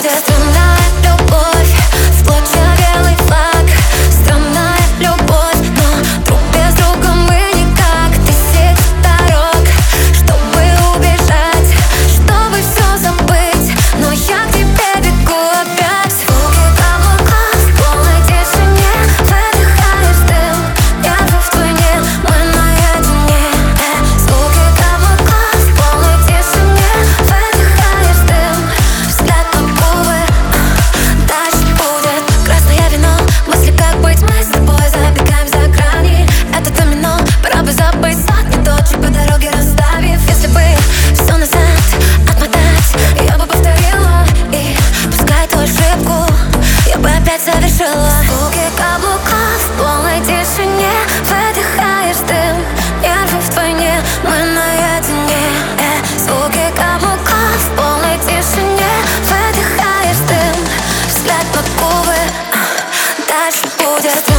just to just